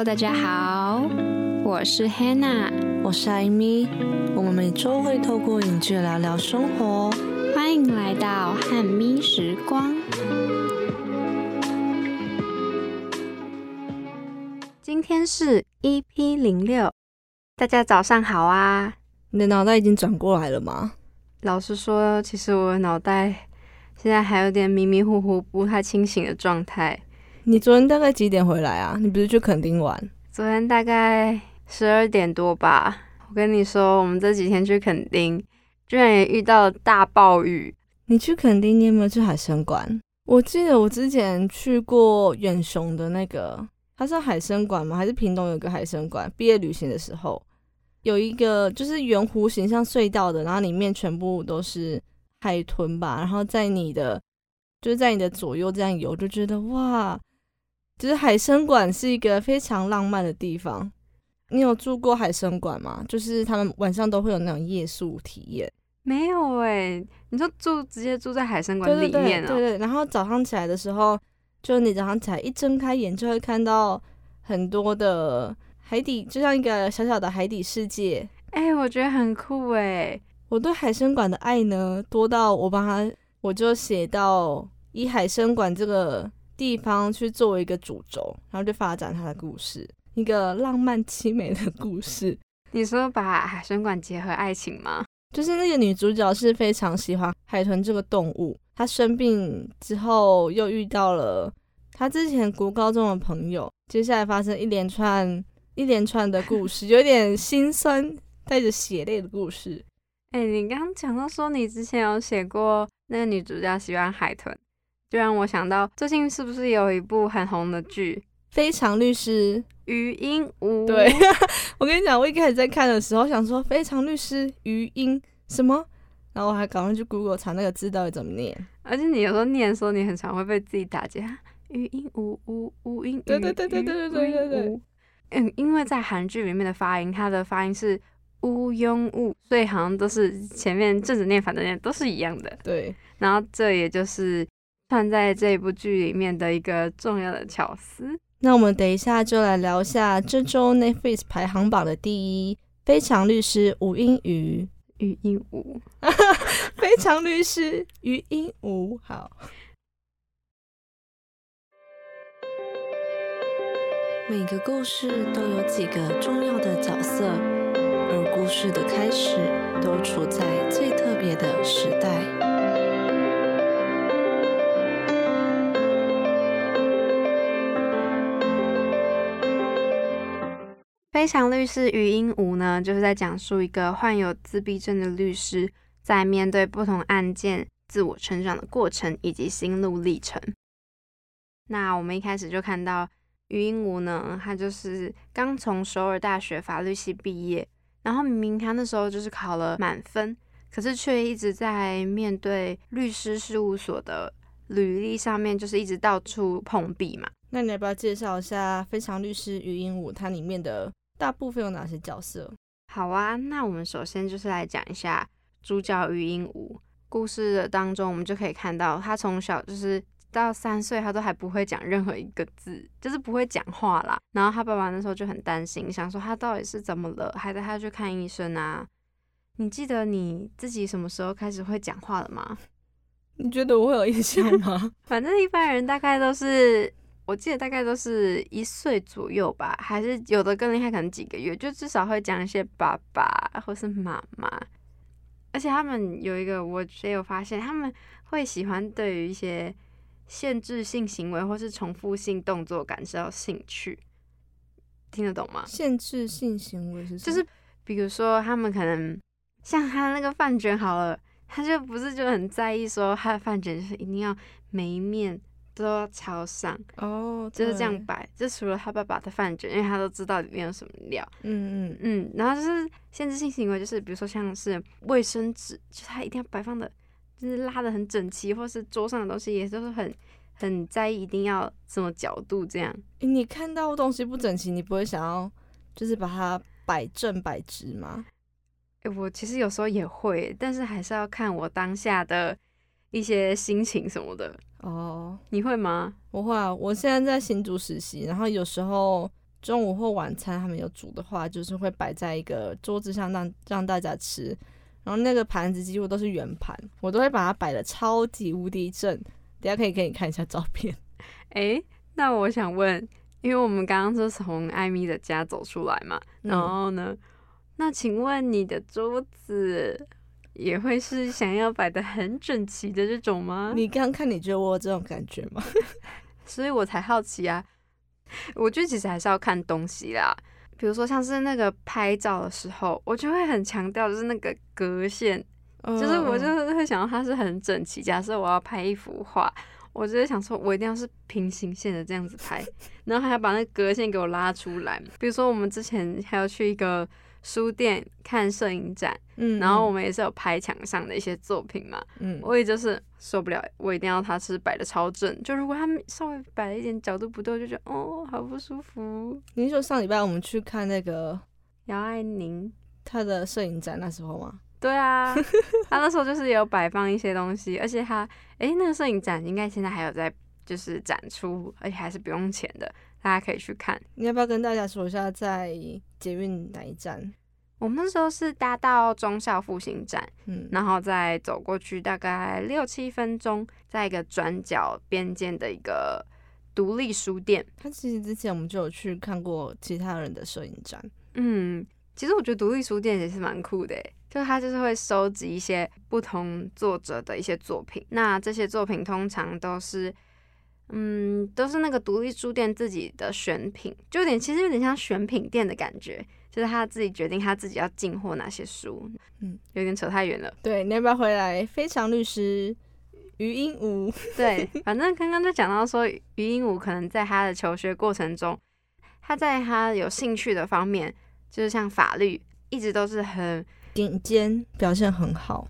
Hello，大家好，我是 Hannah，我是艾米，我们每周会透过影剧聊聊生活，欢迎来到汉咪时光。今天是 EP 零六，大家早上好啊！你的脑袋已经转过来了吗？老实说，其实我的脑袋现在还有点迷迷糊糊、不太清醒的状态。你昨天大概几点回来啊？你不是去垦丁玩？昨天大概十二点多吧。我跟你说，我们这几天去垦丁，居然也遇到了大暴雨。你去垦丁，你有没有去海参馆？我记得我之前去过远雄的那个，它是海参馆吗？还是屏东有个海参馆？毕业旅行的时候，有一个就是圆弧形像隧道的，然后里面全部都是海豚吧。然后在你的就是在你的左右这样游，就觉得哇。就是海参馆是一个非常浪漫的地方。你有住过海参馆吗？就是他们晚上都会有那种夜宿体验。没有哎，你就住直接住在海参馆里面啊？对对。然后早上起来的时候，就你早上起来一睁开眼，就会看到很多的海底，就像一个小小的海底世界。哎，我觉得很酷哎。我对海参馆的爱呢，多到我帮他，我就写到以海参馆这个。地方去作为一个主轴，然后就发展它的故事，一个浪漫凄美的故事。你说把海参馆结合爱情吗？就是那个女主角是非常喜欢海豚这个动物，她生病之后又遇到了她之前国高中的朋友，接下来发生一连串一连串的故事，有点心酸带着血泪的故事。哎，你刚刚讲到说你之前有写过那个女主角喜欢海豚。就让我想到，最近是不是有一部很红的剧《非常律师余英武》？对，我跟你讲，我一开始在看的时候想说《非常律师余英》什么，然后我还赶快去 Google 查那个字到底怎么念。而且你有时候念的时候，你很常会被自己打结。余音无无无音，对对对对对对对对对。嗯，因为在韩剧里面的发音，它的发音是乌庸物，所以好像都是前面正着念、反着念都是一样的。对，然后这也就是。串在这部剧里面的一个重要的巧思。那我们等一下就来聊一下这周 Netflix 排行榜的第一，《非常律师吴英瑜》。余英武，非常律师余英武。好。每个故事都有几个重要的角色，而故事的开始都处在最特别的时代。非常律师余英武呢，就是在讲述一个患有自闭症的律师在面对不同案件自我成长的过程以及心路历程。那我们一开始就看到余英武呢，他就是刚从首尔大学法律系毕业，然后明明他那时候就是考了满分，可是却一直在面对律师事务所的履历上面，就是一直到处碰壁嘛。那你要不要介绍一下非常律师余英武它里面的？大部分有哪些角色？好啊，那我们首先就是来讲一下主角余英武故事的当中，我们就可以看到他从小就是到三岁，他都还不会讲任何一个字，就是不会讲话啦。然后他爸爸那时候就很担心，想说他到底是怎么了，还带他去看医生啊。你记得你自己什么时候开始会讲话了吗？你觉得我会有印象吗？反正一般人大概都是。我记得大概都是一岁左右吧，还是有的更厉害，可能几个月，就至少会讲一些爸爸或是妈妈。而且他们有一个，我也有发现，他们会喜欢对于一些限制性行为或是重复性动作感受到兴趣，听得懂吗？限制性行为是就是比如说他们可能像他那个饭卷好了，他就不是就很在意说他的饭卷是一定要每一面。都要朝上，哦，就是这样，摆。就除了他爸爸的饭卷，因为他都知道里面有什么料。嗯嗯，嗯，然后就是限制性行为，就是比如说像是卫生纸，就是他一定要摆放的，就是拉的很整齐，或是桌上的东西也都是很很在意，一定要什么角度这样。你看到东西不整齐，你不会想要就是把它摆正摆直吗？诶我其实有时候也会，但是还是要看我当下的一些心情什么的。哦，你会吗？我会啊，我现在在新竹实习，然后有时候中午或晚餐他们有煮的话，就是会摆在一个桌子上让让大家吃，然后那个盘子几乎都是圆盘，我都会把它摆的超级无敌正。等一下可以给你看一下照片。诶，那我想问，因为我们刚刚是从艾米的家走出来嘛，然嗯后呢，那请问你的桌子也会是想要摆的很整齐的这种吗？你刚刚看，你觉得我有这种感觉吗？所以我才好奇啊。我觉得其实还是要看东西啦，比如说像是那个拍照的时候，我就会很强调就是那个格线，就是我就嗯是会想到它是很整齐。假设我要拍一幅画，我就会想说，我一定要是平行线的这样子拍，然后还要把那个格线给我拉出来。比如说我们之前还要去一个书店看摄影展，嗯，然后我们也是有拍墙上的一些作品嘛，嗯，我也就是受不了，我一定要它是摆的超正。就如果他们稍微摆了一点角度不对，我就觉得哦，好不舒服。您说上礼拜我们去看那个姚爱宁，他的摄影展那时候吗？对啊，他那时候就是有摆放一些东西，而且他诶，那个摄影展应该现在还有在就是展出，而且还是不用钱的，大家可以去看。你要不要跟大家说一下在捷运哪一站？我们那时候是搭到忠孝复兴站，嗯，然后再走过去大概六七分钟，在一个转角边间的一个独立书店。它其实之前我们就有去看过其他人的摄影展。嗯，其实我觉得独立书店也是蛮酷的诶，就它就是会收集一些不同作者的一些作品，那这些作品通常都是，嗯，都是那个独立书店自己的选品，就有点其实有点像选品店的感觉，就是他自己决定他自己要进货哪些书，嗯，有点扯太远了。对，你要不要回来？非常律师余英武，对，反正刚刚就讲到说，余英武可能在他的求学过程中，他在他有兴趣的方面，就是像法律，一直都是很顶尖，表现很好。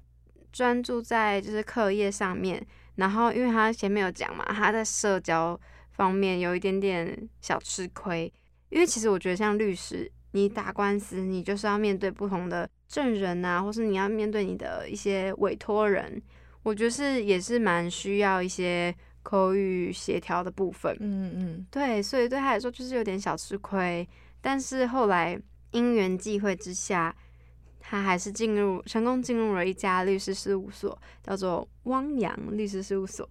专注在就是课业上面，然后因为他前面有讲嘛，他在社交方面有一点点小吃亏，因为其实我觉得像律师，你打官司，你就是要面对不同的证人啊，或是你要面对你的一些委托人，我觉得是也是蛮需要一些口语协调的部分。嗯嗯，对，所以对他来说就是有点小吃亏，但是后来因缘际会之下，他还是进入成功进入了一家律师事务所，叫做汪洋律师事务所。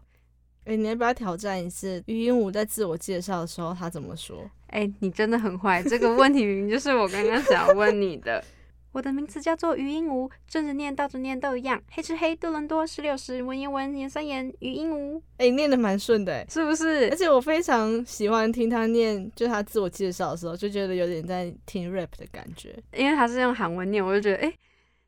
哎、你要不要挑战一次？于鹦鹉在自我介绍的时候，他怎么说？哎，你真的很坏，这个问题明明就是我刚刚想要问你的。我的名字叫做于鹦鹉，正着念倒着念都一样，黑吃黑，多伦多十六时，文言文言三言，于鹦鹉，哎、你念的蛮顺的哎，是不是而？且我非常喜欢听他念，就他自我介绍的时候，就觉得有点在听 rap 的感觉。因为他是用韩文念，我就觉得哎，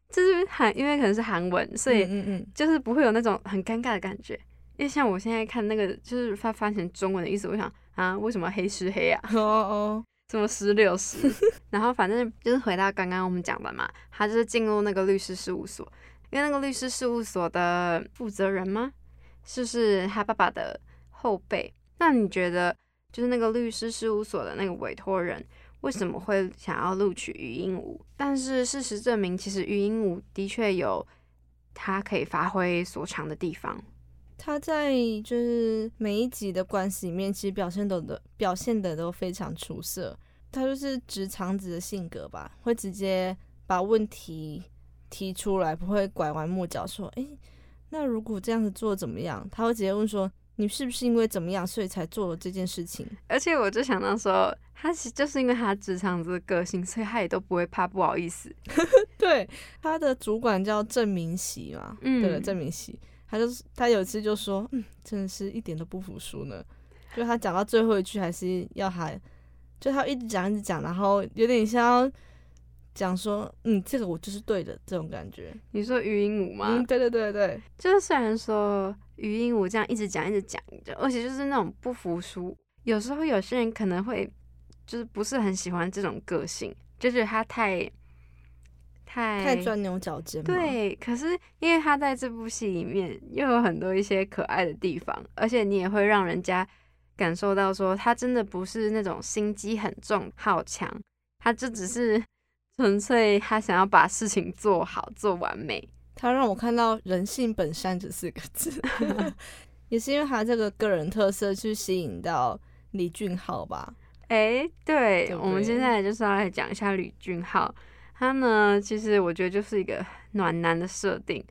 这是韩，因为可能是韩文，所以嗯嗯嗯，就是不会有那种很尴尬的感觉。因为像我现在看那个，就是它翻成中文的意思，我想啊，为什么黑吃黑啊？哦哦，什么十六十？然后反正就是回到刚刚我们讲的嘛，他就是进入那个律师事务所，因为那个律师事务所的负责人吗？就是他爸爸的后辈。那你觉得，就是那个律师事务所的那个委托人，为什么会想要录取于鹦鹉？但是事实证明，其实于鹦鹉的确有他可以发挥所长的地方。他在就是每一集的关系里面，其实表现的的表现的都非常出色。他就是直肠子的性格吧，会直接把问题提出来，不会拐弯抹角说，诶，那如果这样子做怎么样？他会直接问说，你是不是因为怎么样，所以才做了这件事情？而且我就想到说，他其实就是因为他直肠子的个性，所以他也都不会怕不好意思。对，他的主管叫郑明熙嘛，嗯对了，郑明熙，他就是他有一次就说，嗯，真的是一点都不服输呢。就他讲到最后一句，还是要他，就他一直讲一直讲，然后有点像要讲说，嗯，这个我就是对的这种感觉。你说语音舞吗？嗯，对对对对，就是虽然说语音舞这样一直讲一直讲，就而且就是那种不服输，有时候有些人可能会就是不是很喜欢这种个性，就觉得他太太太钻牛角尖。，对，可是因为他在这部戏里面又有很多一些可爱的地方，而且你也会让人家感受到说他真的不是那种心机很重、好强，他就只是 纯粹他想要把事情做好、做完美。他让我看到“人性本善”这四个字，也是因为他这个个人特色去吸引到李俊浩吧。哎，对，我们接对下来就是要来讲一下李俊浩，他呢，其实我觉得就是一个暖男的设定。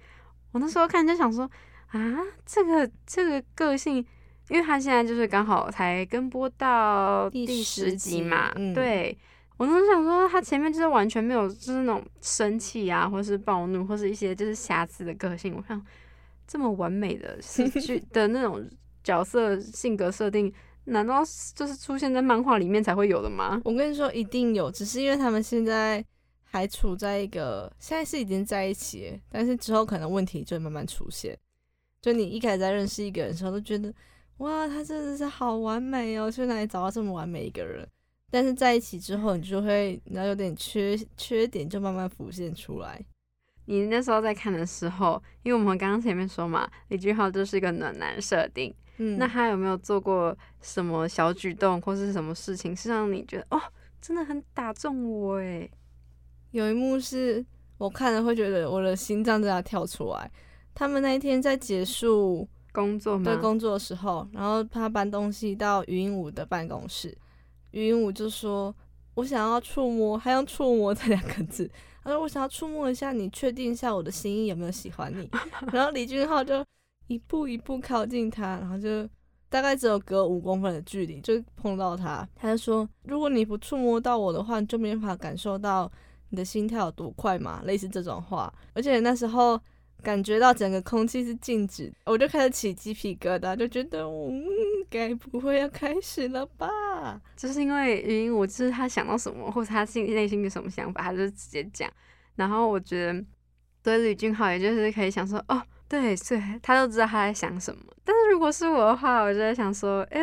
我那时候看就想说，啊，这个这个个性，因为他现在就是刚好才跟播到第第十十集集嘛，嗯对。我那时候想说，他前面就是完全没有，就是那种生气啊，或是暴怒，或是一些就是瑕疵的个性。我想，这么完美的戏 剧的那种角色性格设定，难道就是出现在漫画里面才会有的吗？我跟你说，一定有，只是因为他们现在还处在一个，现在是已经在一起，但是之后可能问题就会慢慢出现。就你一开始在认识一个人的时候，都觉得哇，他真的是好完美哦，去哪里找到这么完美一个人？但是在一起之后，你就会，然后有点缺缺点就慢慢浮现出来。你那时候在看的时候，因为我们刚刚前面说嘛，李俊浩就是一个暖男设定，嗯，那他有没有做过什么小举动或是什么事情，是让你觉得哦，真的很打中我诶？有一幕是我看了会觉得我的心脏都要跳出来。他们那一天在结束工作吗？对工作的时候，然后他搬东西到语音舞的办公室，语音舞就说：“我想要触摸，他用触摸这两个字。”他说：“我想要触摸一下你，确定一下我的心意有没有喜欢你。”然后李俊浩就一步一步靠近他，然后就大概只有隔五公分的距离就碰到他，他就说：“如果你不触摸到我的话，你就没办法感受到你的心跳有多快嘛。”类似这种话，而且那时候。感觉到整个空气是静止，我就开始起鸡皮疙瘩，就觉得，嗯，该不会要开始了吧？就是因为语音，我就是他想到什么，或者他心内心有什么想法，他就直接讲。然后我觉得，对吕俊浩，也就是可以想说，哦，对，对，他都知道他在想什么。但是如果是我的话，我就在想说，哎、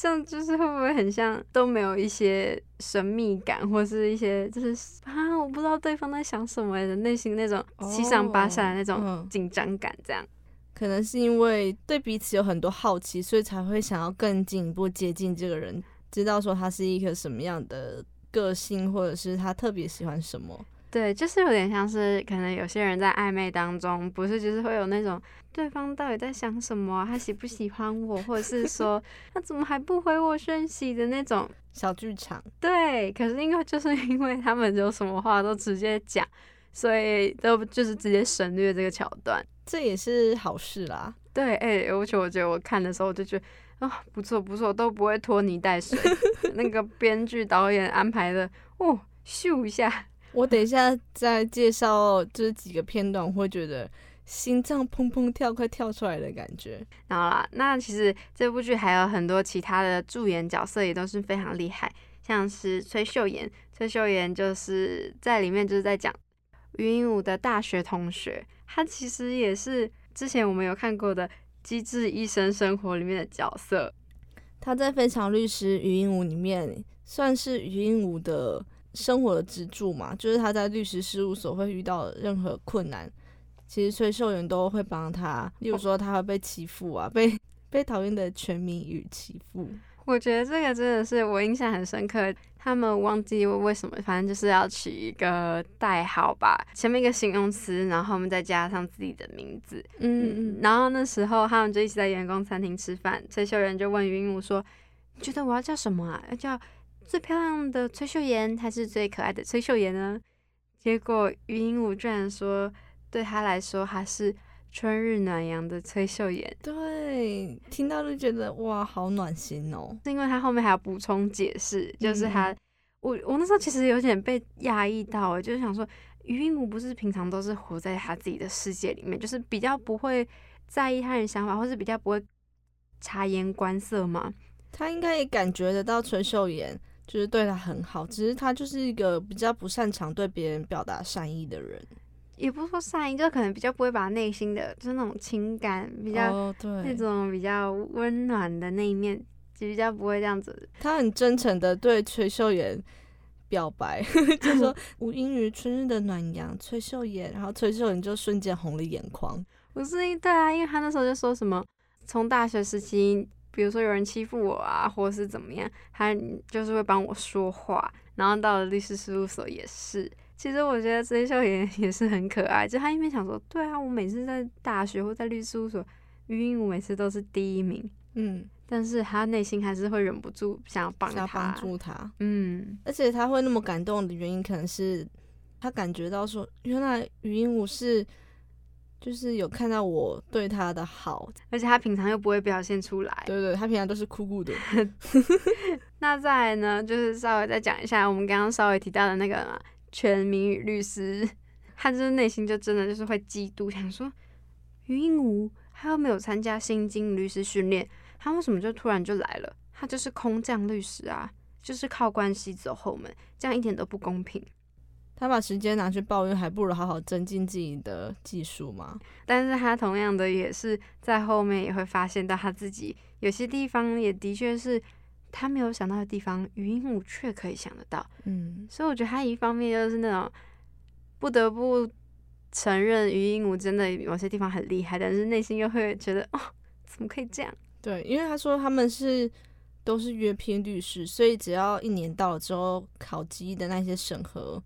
这样就是会不会很像都没有一些神秘感，或是一些就是啊，我不知道对方在想什么的内心那种七上八下的那种嗯紧张感，这样。可能是因为对彼此有很多好奇，所以才会想要更进一步接近这个人，知道说他是一个什么样的个性，或者是他特别喜欢什么。对，就是有点像是可能有些人在暧昧当中，不是就是会有那种对方到底在想什么啊、他喜不喜欢我，或者是说他怎么还不回我讯息的那种。小剧场，对，可是因为就是因为他们有什么话都直接讲，所以都就是直接省略这个桥段。这也是好事啦。对，哎、而且我觉得我看的时候，我就觉得啊、不错不错，都不会拖泥带水。那个编剧导演安排的，哦，秀一下，我等一下再介绍就是几个片段，我会觉得心脏砰砰跳，快跳出来的感觉。然后啦，那其实这部剧还有很多其他的助演角色也都是非常厉害，像是崔秀妍，崔秀妍就是在里面就是在讲云音舞的大学同学，她其实也是之前我们有看过的《机智医生生活》里面的角色。他在《非常律师于英武》里面算是于英武的生活的支柱嘛，就是他在律师事务所会遇到任何困难，其实崔秀媛都会帮他。例如说他会被欺负啊，被 被讨厌的全民与欺负。我觉得这个真的是我印象很深刻。他们忘记为什么，反正就是要取一个代号吧，前面一个形容词，然后我们再加上自己的名字。嗯嗯然后那时候他们就一起在员工餐厅吃饭，崔秀媛就问云武说：“你觉得我要叫什么啊？要叫最漂亮的崔秀妍，还是最可爱的崔秀妍呢？”结果云武居然说，对他来说，他是春日暖阳的崔秀妍，对，听到就觉得哇，好暖心哦。是因为他后面还有补充解释，就是他，嗯我我那时候其实有点被压抑到，欸就是想说，于云武不是平常都是活在他自己的世界里面，就是比较不会在意他人想法，或是比较不会察言观色嘛。他应该也感觉得到崔秀妍就是对他很好，只是他就是一个比较不擅长对别人表达善意的人。也不是说善意，就可能比较不会把内心的，就是那种情感比较、哦，那，种比较温暖的那一面，就比较不会这样子。他很真诚的对崔秀妍表白，就说 无英于春日的暖阳，崔秀妍，然后崔秀妍就瞬间红了眼眶。不是，对啊，因为他那时候就说什么，从大学时期，比如说有人欺负我啊，或者是怎么样，他就是会帮我说话。然后到了律师事务所也是。其实我觉得崔秀妍 也是很可爱，就他一边想说，对啊，我每次在大学或在律师事务所，语音我每次都是第一名，嗯，但是他内心还是会忍不住想要帮他。帮助他，嗯，而且他会那么感动的原因，可能是他感觉到说，原来语音舞是就是有看到我对他的好，而且他平常又不会表现出来。对对，他平常都是酷酷的，那再来呢，就是稍微再讲一下我们刚刚稍微提到的那个嘛，全民语律师，他就是内心就真的就是会嫉妒，想说于英武他又没有参加新京律师训练，他为什么就突然就来了？他就是空降律师啊，就是靠关系走后门，这样一点都不公平。他把时间拿去抱怨，还不如好好增进自己的技术嘛。但是他同样的也是在后面也会发现到他自己有些地方也的确是他没有想到的地方，语音武却可以想得到。嗯，所以我觉得他一方面就是那种不得不承认于鹦鹉真的某些地方很厉害，但是内心又会觉得哦，怎么可以这样？对，因为他说他们是都是约聘律师，所以只要一年到了之后，考级的那些审核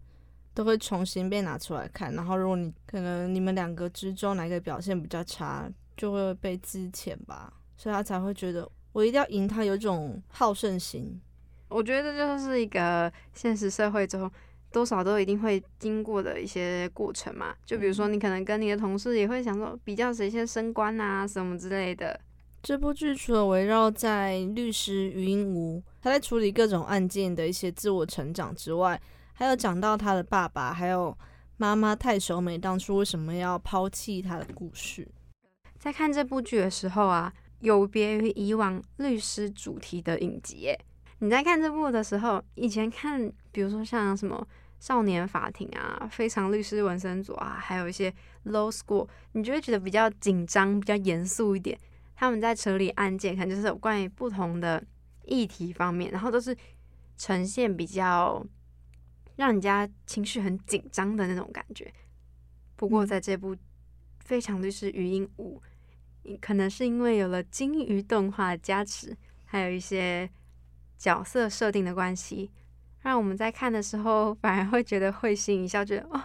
都会重新被拿出来看。然后如果你可能你们两个之中哪一个表现比较差，就会被资遣吧，所以他才会觉得我一定要赢他，有一种好胜心。我觉得这就是一个现实社会中多少都一定会经过的一些过程嘛。就比如说你可能跟你的同事也会想说比较谁先升官啊什么之类的。这部剧除了围绕在律师余英武他在处理各种案件的一些自我成长之外，还有讲到他的爸爸还有妈妈太守美当初为什么要抛弃他的故事。在看这部剧的时候啊，有别于以往律师主题的影集。你在看这部的时候，以前看，比如说像什么少年法庭啊、非常律师文森佐啊，还有一些 Low School，你就会觉得比较紧张、比较严肃一点。他们在处理案件，可能就是有关于不同的议题方面，然后都是呈现比较让人家情绪很紧张的那种感觉。不过在这部《非常律师语音五》，可能是因为有了金鱼动画的加持，还有一些角色设定的关系，让我们在看的时候反而会觉得会心一笑，觉得哦，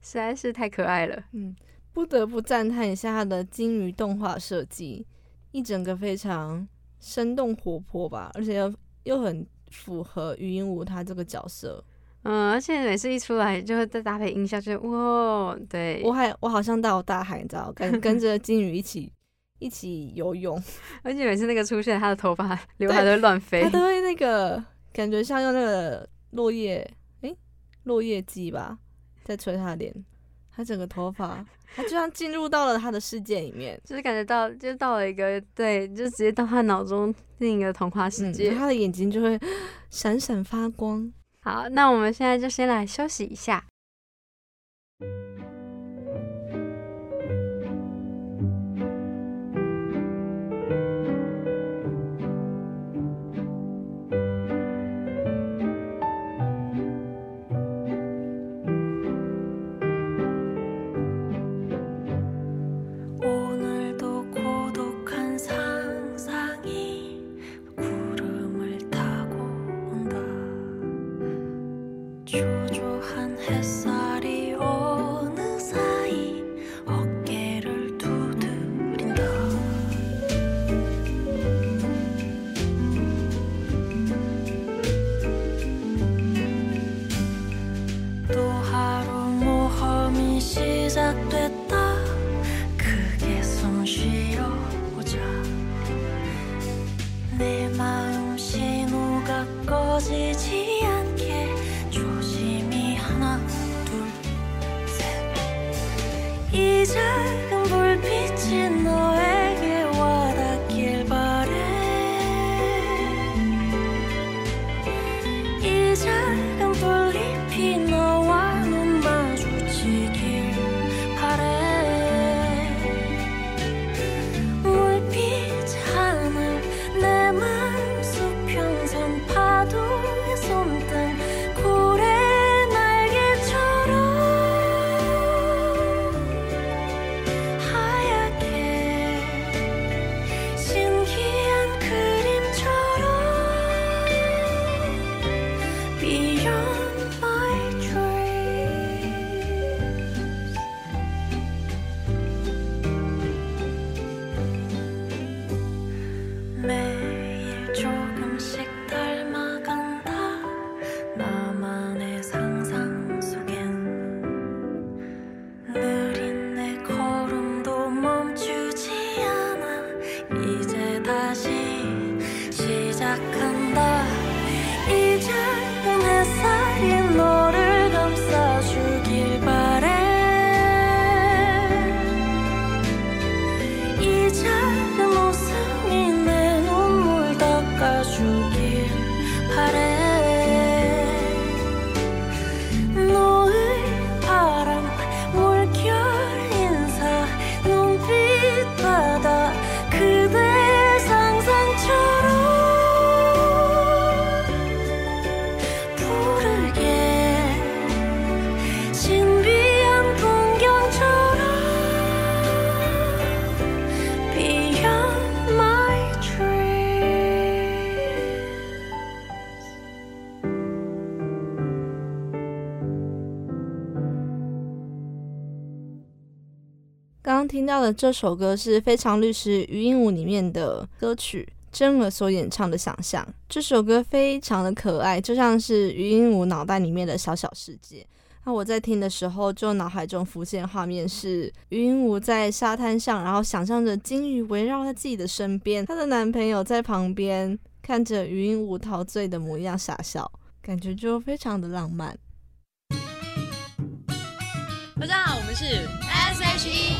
实在是太可爱了。嗯，不得不赞叹一下他的金鱼动画设计，一整个非常生动活泼吧，而且又又很符合余英武他这个角色。嗯，而且每次一出来就会再搭配音效，就哇，对，我还我好像到大海，你知道，跟跟着金鱼一起一起游泳，而且每次那个出现，他的头发刘海都会乱飞他，都 会那个感觉像用那个落叶，诶，落叶机吧，在吹他的脸，他整个头发，他就像进入到了他的世界里面。就是感觉到，就到了一个对，就直接到他脑中另一个童话世界。嗯，他的眼睛就会 闪闪发光。好，那我们现在就先来休息一下。 이 작은 불빛이 너에 听到的这首歌是《非常律师余鹦鹉》里面的歌曲，真儿所演唱的《想象》。这首歌非常的可爱，就像是余鹦鹉脑袋里面的小小世界。那我在听的时候，就脑海中浮现画面是余鹦鹉在沙滩上，然后想象着金鱼围绕在自己的身边，她的男朋友在旁边看着余鹦鹉陶醉的模样傻笑，感觉就非常的浪漫。大家好，我们是 S.H.E，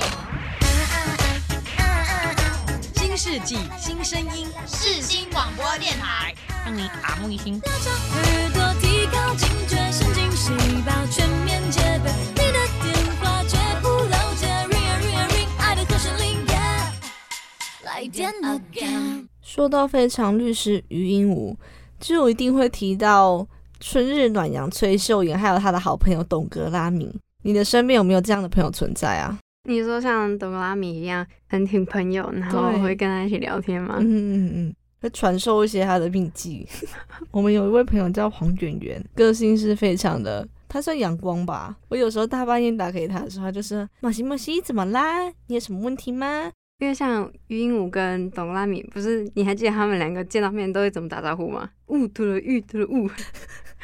新世纪新声音，世新广播电台，让你耳目一新。耳朵提高警觉，神经细胞全面戒备。你的电话绝不漏接，ring a ring a ring，爱的和弦铃，yeah，来电 again。说到非常律师余鹦鹉，就一定会提到春日暖阳崔秀妍，还有他的好朋友董格拉米。你的身边有没有这样的朋友存在啊？你说像哆啦米一样很挺朋友，然后对会跟他一起聊天吗？嗯嗯嗯，会传授一些他的秘籍。我们有一位朋友叫黄卷圆，个性是非常的，他算阳光吧。我有时候大半夜打给他的时候，他就是马西马西，怎么啦？你有什么问题吗？因为像于鹦鹉跟哆啦米，不是你还记得他们两个见到面都会怎么打招呼吗？呜吐了玉吐了呜，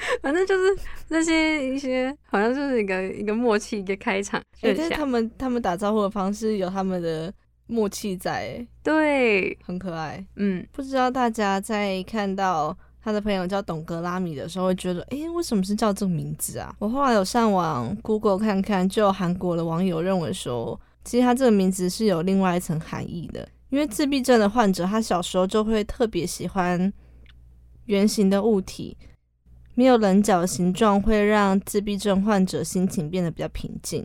反正就是那些一些好像就是一个一个默契一个开场，诶但是他们他们打招呼的方式有他们的默契在，对，很可爱。嗯，不知道大家在看到他的朋友叫董格拉米的时候，会觉得，诶，为什么是叫这个名字啊？我后来有上网 Google 看看，就有韩国的网友认为说，其实他这个名字是有另外一层含义的。因为自闭症的患者，他小时候就会特别喜欢圆形的物体，没有棱角的形状会让自闭症患者心情变得比较平静。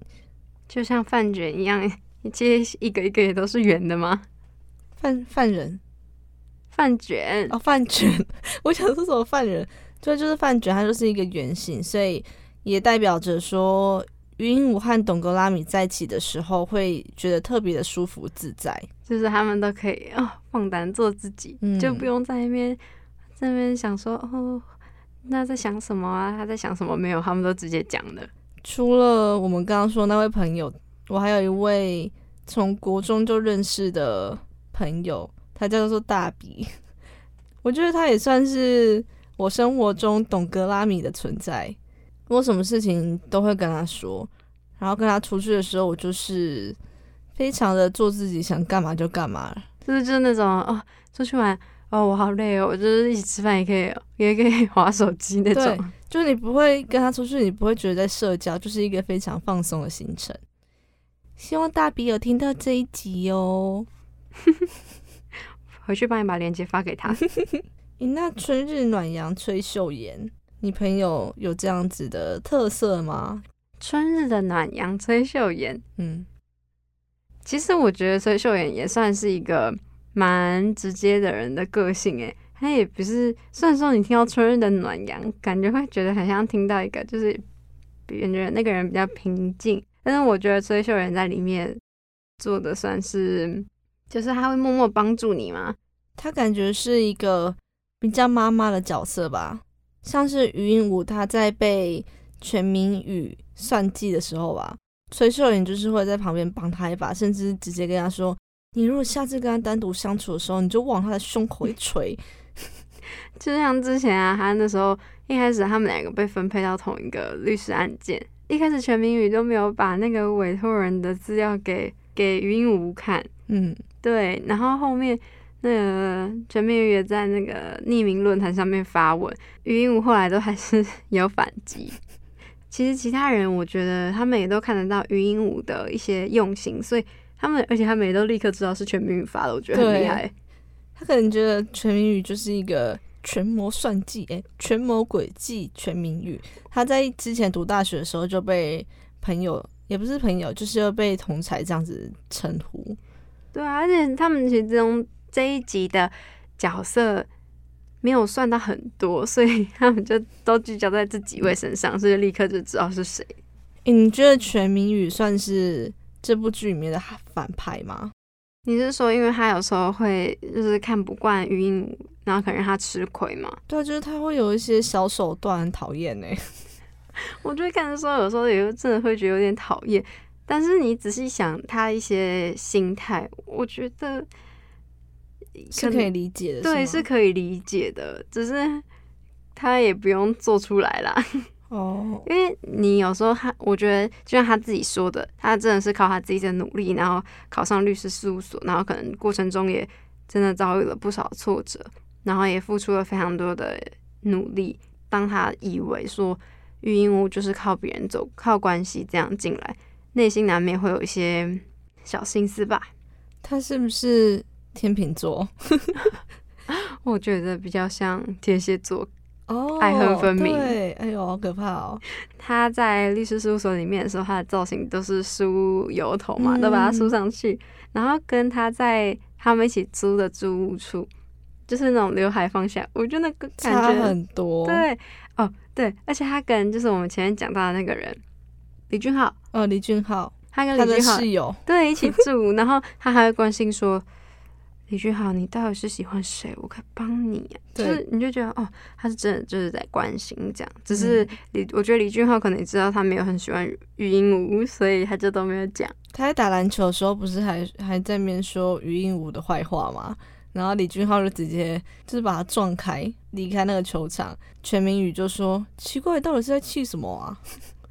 就像饭卷一样，其实一个一个也都是圆的吗？犯犯人饭卷哦，饭卷，我想说什么犯人？对，就是饭卷，它就是一个圆形，所以也代表着说，于鹦鹉和董格拉米在一起的时候，会觉得特别的舒服自在。就是他们都可以哦放胆做自己，嗯就不用在那边在那边想说哦，那在想什么啊？他在想什么？没有，他们都直接讲的。除了我们刚刚说那位朋友，我还有一位从国中就认识的朋友，他叫做大比。我觉得他也算是我生活中懂格拉米的存在。我什么事情都会跟他说，然后跟他出去的时候，我就是非常的做自己，想干嘛就干嘛。就是就是那种哦，出去玩哦，我好累哦，我就是一起吃饭也可以，也可以 划手机那对种。就是你不会跟他出去，你不会觉得在社交，就是一个非常放松的行程。希望大比有听到这一集哦。回去帮你把链接发给他。你，那春日暖阳崔秀妍，你朋友有这样子的特色吗？春日的暖阳崔秀妍，嗯，其实我觉得崔秀妍也算是一个蛮直接的人的个性诶，他也不是，虽然说你听到春日的暖阳，感觉会觉得很像听到一个就是别人那个人比较平静，但是我觉得崔秀妍在里面做的算是，就是他会默默帮助你嘛，他感觉是一个比较妈妈的角色吧，像是余音武他在被全民宇算计的时候吧，崔秀妍就是会在旁边帮他一把，甚至直接跟他说：“你如果下次跟他单独相处的时候，你就往他的胸口一捶。就像之前啊，他那时候一开始他们两个被分配到同一个律师案件，一开始全明宇都没有把那个委托人的资料给给余英武看，”嗯，对，然后后面那个全明宇也在那个匿名论坛上面发文，余英武后来都还是 有反击。其实其他人我觉得他们也都看得到余英武的一些用心，所以他们而且他们也都立刻知道是全民宇发的，我觉得很厉害。他可能觉得全民语就是一个权谋算计，哎、权谋诡计全民语。他在之前读大学的时候就被朋友，也不是朋友，就是又被同才这样子称呼。对啊，而且他们其实这一集的角色没有算到很多，所以他们就都聚焦在这几位身上，所以立刻就知道是谁。诶你觉得全民语算是这部剧里面的反派吗？你是说，因为他有时候会就是看不惯余英武，然后可能让他吃亏嘛？对啊，就是他会有一些小手段，很讨厌欸呢。我就看的时候，有时候也真的会觉得有点讨厌。但是你仔细想他一些心态，我觉得是可以理解的，对，是可以理解的，只是他也不用做出来啦。哦，因为你有时候他，我觉得就像他自己说的，他真的是靠他自己的努力，然后考上律师事务所，然后可能过程中也真的遭遇了不少挫折，然后也付出了非常多的努力。当他以为说育婴屋就是靠别人走、靠关系这样进来，内心难免会有一些小心思吧。他是不是天秤座？我觉得比较像天蝎座，哦，爱恨分明对，哎呦，好可怕哦。他在律师事务所里面的时候，他的造型都是梳油头嘛，嗯都把它梳上去，然后跟他在他们一起租的租屋处，就是那种刘海放下，我觉得那个感差觉很多。，对哦对，而且他跟就是我们前面讲到的那个人李俊浩，呃，李俊浩，他跟李俊浩室友，对一起住，然后他还会关心说。李俊浩，你到底是喜欢谁？我可以帮你、啊。就是你就觉得哦，他是真的就是在关心这样。只是嗯李，我觉得李俊浩可能也知道他没有很喜欢余英武，所以他就都没有讲。他在打篮球的时候，不是还还在面说余英武的坏话吗？然后李俊浩就直接就是把他撞开，离开那个球场。全明宇就说：“奇怪，到底是在气什么啊？”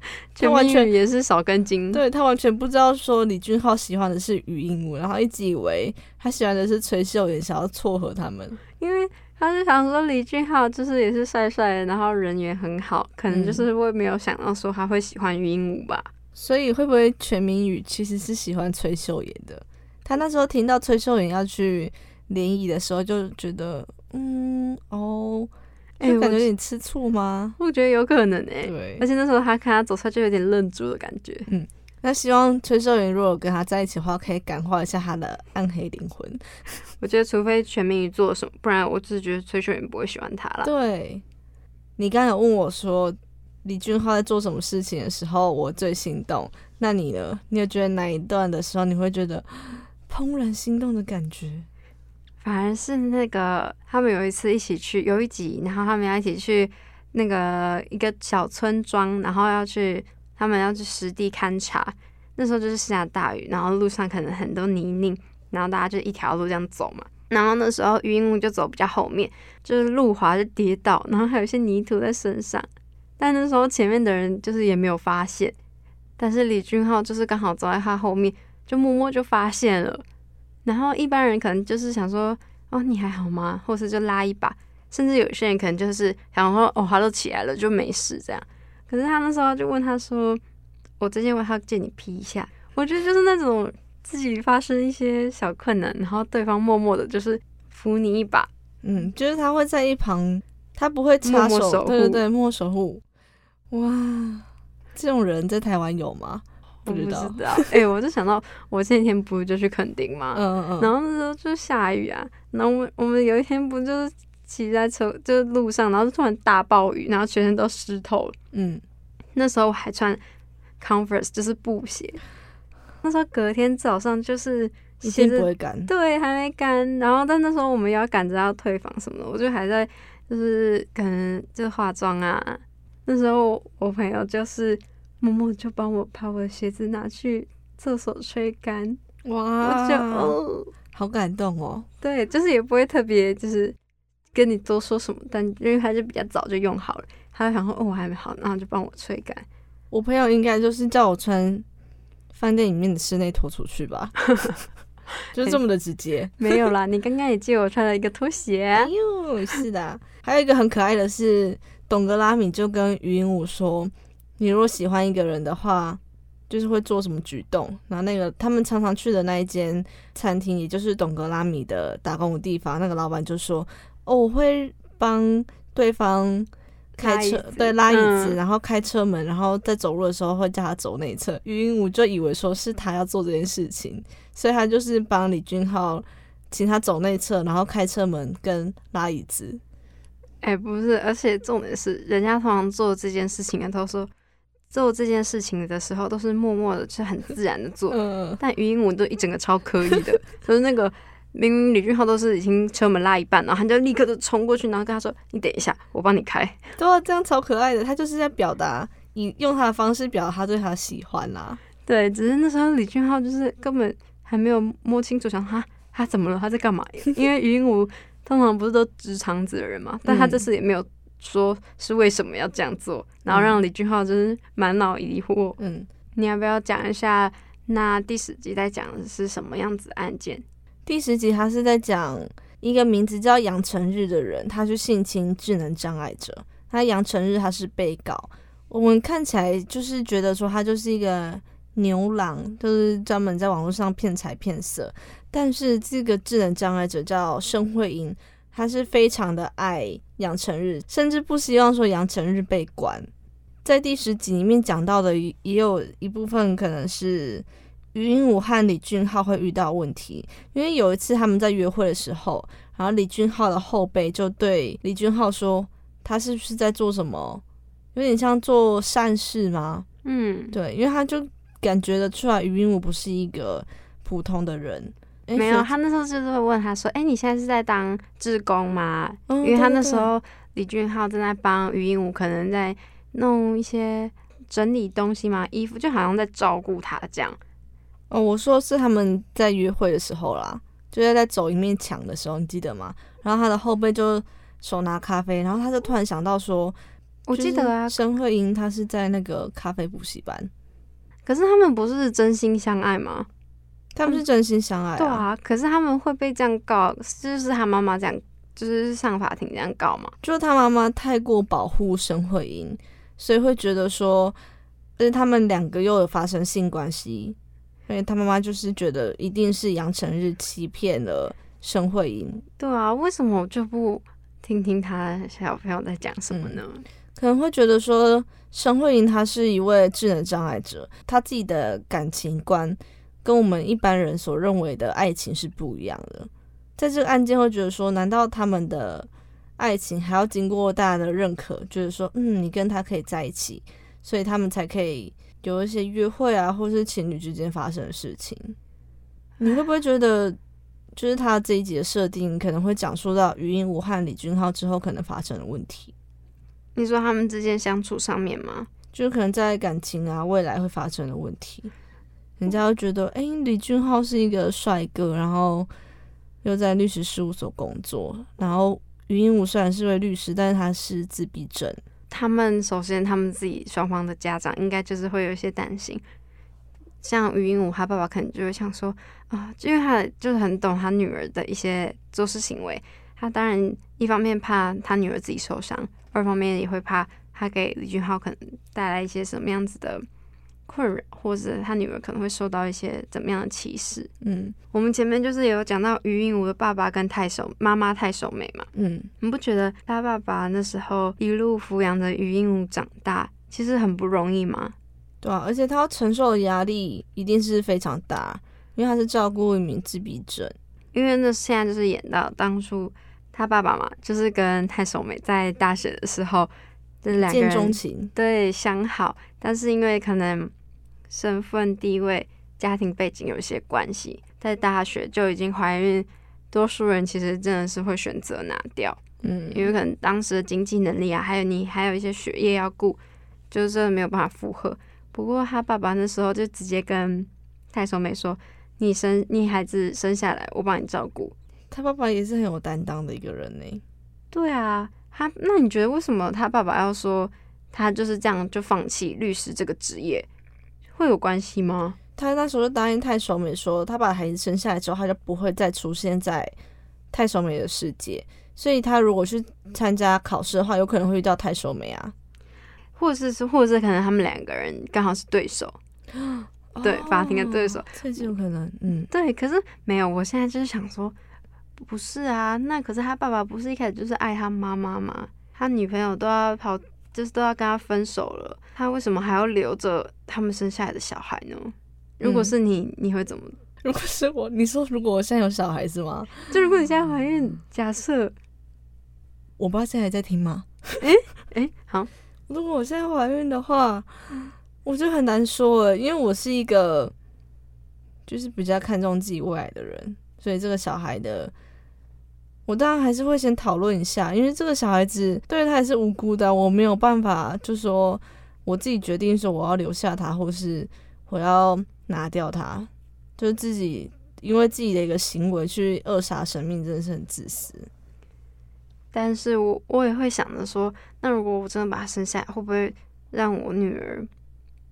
全完全也是少根筋。对他完全不知道说李俊浩喜欢的是余英武，然后一直以为他喜欢的是崔秀妍，想要撮合他们。因为他是想说李俊浩就是也是帅帅的，然后人缘很好，可能就是会没有想到说他会喜欢语音舞吧。所以会不会全民宇其实是喜欢崔秀妍的？他那时候听到崔秀妍要去联谊的时候，就觉得嗯哦，哎我感觉有点吃醋吗？我觉得有可能诶、对而且那时候他看他走出来就有点愣住的感觉。嗯那希望崔秀妍如果跟他在一起的话，可以感化一下他的暗黑灵魂。我觉得除非全民宇做了什么，不然我只是觉得崔秀妍不会喜欢他了。对，你刚刚有问我说李俊浩在做什么事情的时候，我最心动。那你呢？你有觉得哪一段的时候你会觉得 怦然心动的感觉？反而是那个他们有一次一起去，有一集，然后他们要一起去那个一个小村庄，然后要去他们要去实地勘察。那时候就是下大雨，然后路上可能很多泥泞，然后大家就一条路这样走嘛。然后那时候余英木就走比较后面，就是路滑就跌倒，然后还有一些泥土在身上。但那时候前面的人就是也没有发现，但是李俊浩就是刚好走在他后面，就默默就发现了。然后一般人可能就是想说，哦，你还好吗？或是就拉一把，甚至有些人可能就是想说，哦，他都起来了，就没事这样。可是他那时候就问他说，我这件外套借你披一下。我觉得就是那种自己发生一些小困难，然后对方默默的就是扶你一把。嗯，就是他会在一旁他不会插手，默默守护对对对，默默守护。哇，这种人在台湾有吗？我不知知道。道。哎、我就想到我前几天不是就去垦丁嘛？嗯嗯然后那时候就下雨啊，然后我们我们有一天不就是骑在车就是路上，然后突然大暴雨，然后全身都湿透了。嗯，那时候我还穿 Converse，就是布鞋。那时候隔天早上就是鞋子不会干。对还没干，然后但那时候我们要赶着要退房什么的，我就还在就是可能就化妆啊。那时候我朋友就是默默就帮我把我的鞋子拿去厕所吹干，我哇，就哦。好感动哦。对，就是也不会特别就是跟你多说什么，但因为他就比较早就用好了，他就想说哦我还没好，然后就帮我吹干。我朋友应该就是叫我穿饭店里面的室内拖出去吧，就是这么的直接。没有啦，你刚刚也借我穿了一个拖鞋哎，呦，是的。还有一个很可爱的是，董格拉米就跟于英武说，你如果喜欢一个人的话，就是会做什么举动。然后那个他们常常去的那一间餐厅，也就是董格拉米的打工的地方，那个老板就说，哦，我会帮对方。开车拉对拉椅子，嗯然后开车门，然后在走路的时候会叫他走内侧。于英武就以为说是他要做这件事情，所以他就是帮李俊浩请他走内侧，然后开车门跟拉椅子。哎、不是，而且重点是，人家通常做这件事情的都说做这件事情的时候都是默默的，就是很自然的做，嗯，但余英武都一整个超刻意的，就是那个。明明李俊浩都是已经车门拉一半，然后他就立刻就冲过去，然后跟他说：“你等一下，我帮你开。对啊，这样超可爱的。他就是在表达，以用他的方式表达他对他的喜欢啦、”对，只是那时候李俊浩就是根本还没有摸清楚，想他他怎么了，他在干嘛？因为余英武通常不是都直肠子的人嘛，但他这次也没有说是为什么要这样做，然后让李俊浩就是满脑疑惑。嗯，你要不要讲一下？那第十集在讲的是什么样子的案件？第十集他是在讲一个名字叫杨成日的人，他是性侵智能障碍者。他杨成日他是被告，我们看起来就是觉得说他就是一个牛郎，就是专门在网络上骗财骗色。但是这个智能障碍者叫申慧英，他是非常的爱杨成日，甚至不希望说杨成日被关。在第十集里面讲到的，也有一部分可能是于英武和李俊浩会遇到问题，因为有一次他们在约会的时候，然后李俊浩的后辈就对李俊浩说，他是不是在做什么，有点像做善事吗？嗯，对，因为他就感觉得出来于英武不是一个普通的人，诶没有，他那时候就是会问他说：“哎、你现在是在当志工吗？”嗯因为他那时候李俊浩正在帮于英武，可能在弄一些整理东西嘛，衣服，就好像在照顾他这样。哦，我说是他们在约会的时候啦，就是在走一面墙的时候，你记得吗？然后他的后背就手拿咖啡，然后他就突然想到说，我记得啊，申慧英她是在那个咖啡补习班，可是他们不是真心相爱吗？他们是真心相爱、对啊，可是他们会被这样告，就是他妈妈这样，就是上法庭这样告嘛？就是他妈妈太过保护申慧英，所以会觉得说，而且他们两个又有发生性关系，所以他妈妈就是觉得一定是杨成日欺骗了申慧英，对啊，为什么我就不听听他小朋友在讲什么呢？可能会觉得说，申慧英她是一位智能障碍者，她自己的感情观跟我们一般人所认为的爱情是不一样的。在这个案件会觉得说，难道他们的爱情还要经过大家的认可，就是说，嗯，你跟他可以在一起，所以他们才可以有一些约会啊，或是情侣之间发生的事情。你会不会觉得，就是他这一集的设定可能会讲述到余英武和李俊浩之后可能发生的问题？你说他们之间相处上面吗？就是可能在感情啊未来会发生的问题，人家会觉得，哎、李俊浩是一个帅哥，然后又在律师事务所工作，然后于英武虽然是位律师，但是他是自闭症，他们首先他们自己双方的家长应该就是会有一些担心，像于英武他爸爸可能就会想说啊、因为他就是很懂他女儿的一些做事行为，他当然一方面怕他女儿自己受伤，二方面也会怕他给李俊浩可能带来一些什么样子的困扰，或者他女儿可能会受到一些怎么样的歧视。嗯我们前面就是有讲到于英武的爸爸跟太守妈妈太守美嘛，嗯，你不觉得他爸爸那时候一路抚养着于英武长大，其实很不容易吗？对啊，而且他要承受的压力一定是非常大，因为他是照顾一名自闭症。因为那现在就是演到当初他爸爸嘛，就是跟太守美在大学的时候，这两个见钟人情，对相好，但是因为可能身份地位、家庭背景有一些关系，在大学就已经怀孕，多数人其实真的是会选择拿掉，嗯，因为可能当时的经济能力啊，还有你还有一些学业要顾，就是真的没有办法负荷。不过他爸爸那时候就直接跟太守美说：“你生你孩子生下来，我帮你照顾。”他爸爸也是很有担当的一个人呢。对啊，他那你觉得为什么他爸爸要说他就是这样就放弃律师这个职业，会有关系吗？他那时候就答应太守美说，他把孩子生下来之后，他就不会再出现在太守美的世界。所以他如果去参加考试的话，有可能会遇到太守美啊。或者是或者是可能他们两个人刚好是对手，对法庭的对手哦，这就有可能。嗯，对，可是没有，我现在就是想说，不是啊，那可是他爸爸不是一开始就是爱他妈妈吗？他女朋友都要跑，就是都要跟他分手了，他为什么还要留着他们生下来的小孩呢？如果嗯是你，你会怎么？如果是我，你说如果我现在有小孩是吗？就如果你现在怀孕，假设，我爸现在还在听吗？诶，好，如果我现在怀孕的话，我就很难说了，因为我是一个就是比较看重自己未来的人，所以这个小孩的，我当然还是会先讨论一下，因为这个小孩子对他也是无辜的，我没有办法就说我自己决定说我要留下他，或是我要拿掉他，就是自己因为自己的一个行为去扼杀生命，真的是很自私。但是我我也会想着说，那如果我真的把他生下来，会不会让我女儿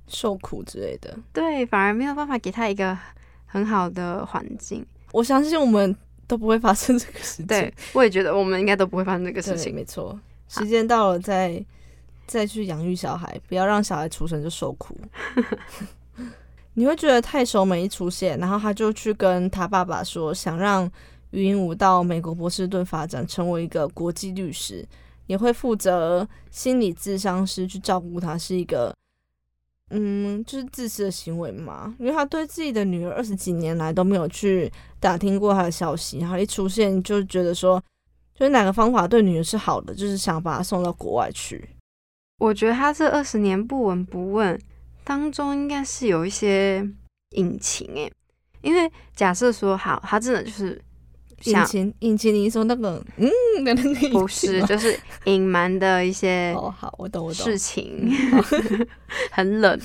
受苦之类的，对反而没有办法给他一个很好的环境？我相信我们都不会发生这个事情。对，我也觉得我们应该都不会发生这个事，情。没错。时间到了再再去养育小孩，不要让小孩出生就受苦。你会觉得太守美一出现，然后他就去跟他爸爸说，想让于英武到美国波士顿发展，成为一个国际律师，也会负责心理咨商师去照顾他，是一个嗯，就是自私的行为嘛。因为他对自己的女儿二十几年来都没有去打听过她的消息，然后一出现就觉得说，就是哪个方法对女儿是好的，就是想把她送到国外去。我觉得他这二十年不闻不问当中，应该是有一些隐情诶，因为假设说好，他真的就是引擎，引擎，你说那个，嗯，的那个不是，就是隐瞒的一些 哦，好，我懂，我懂事。情，很冷。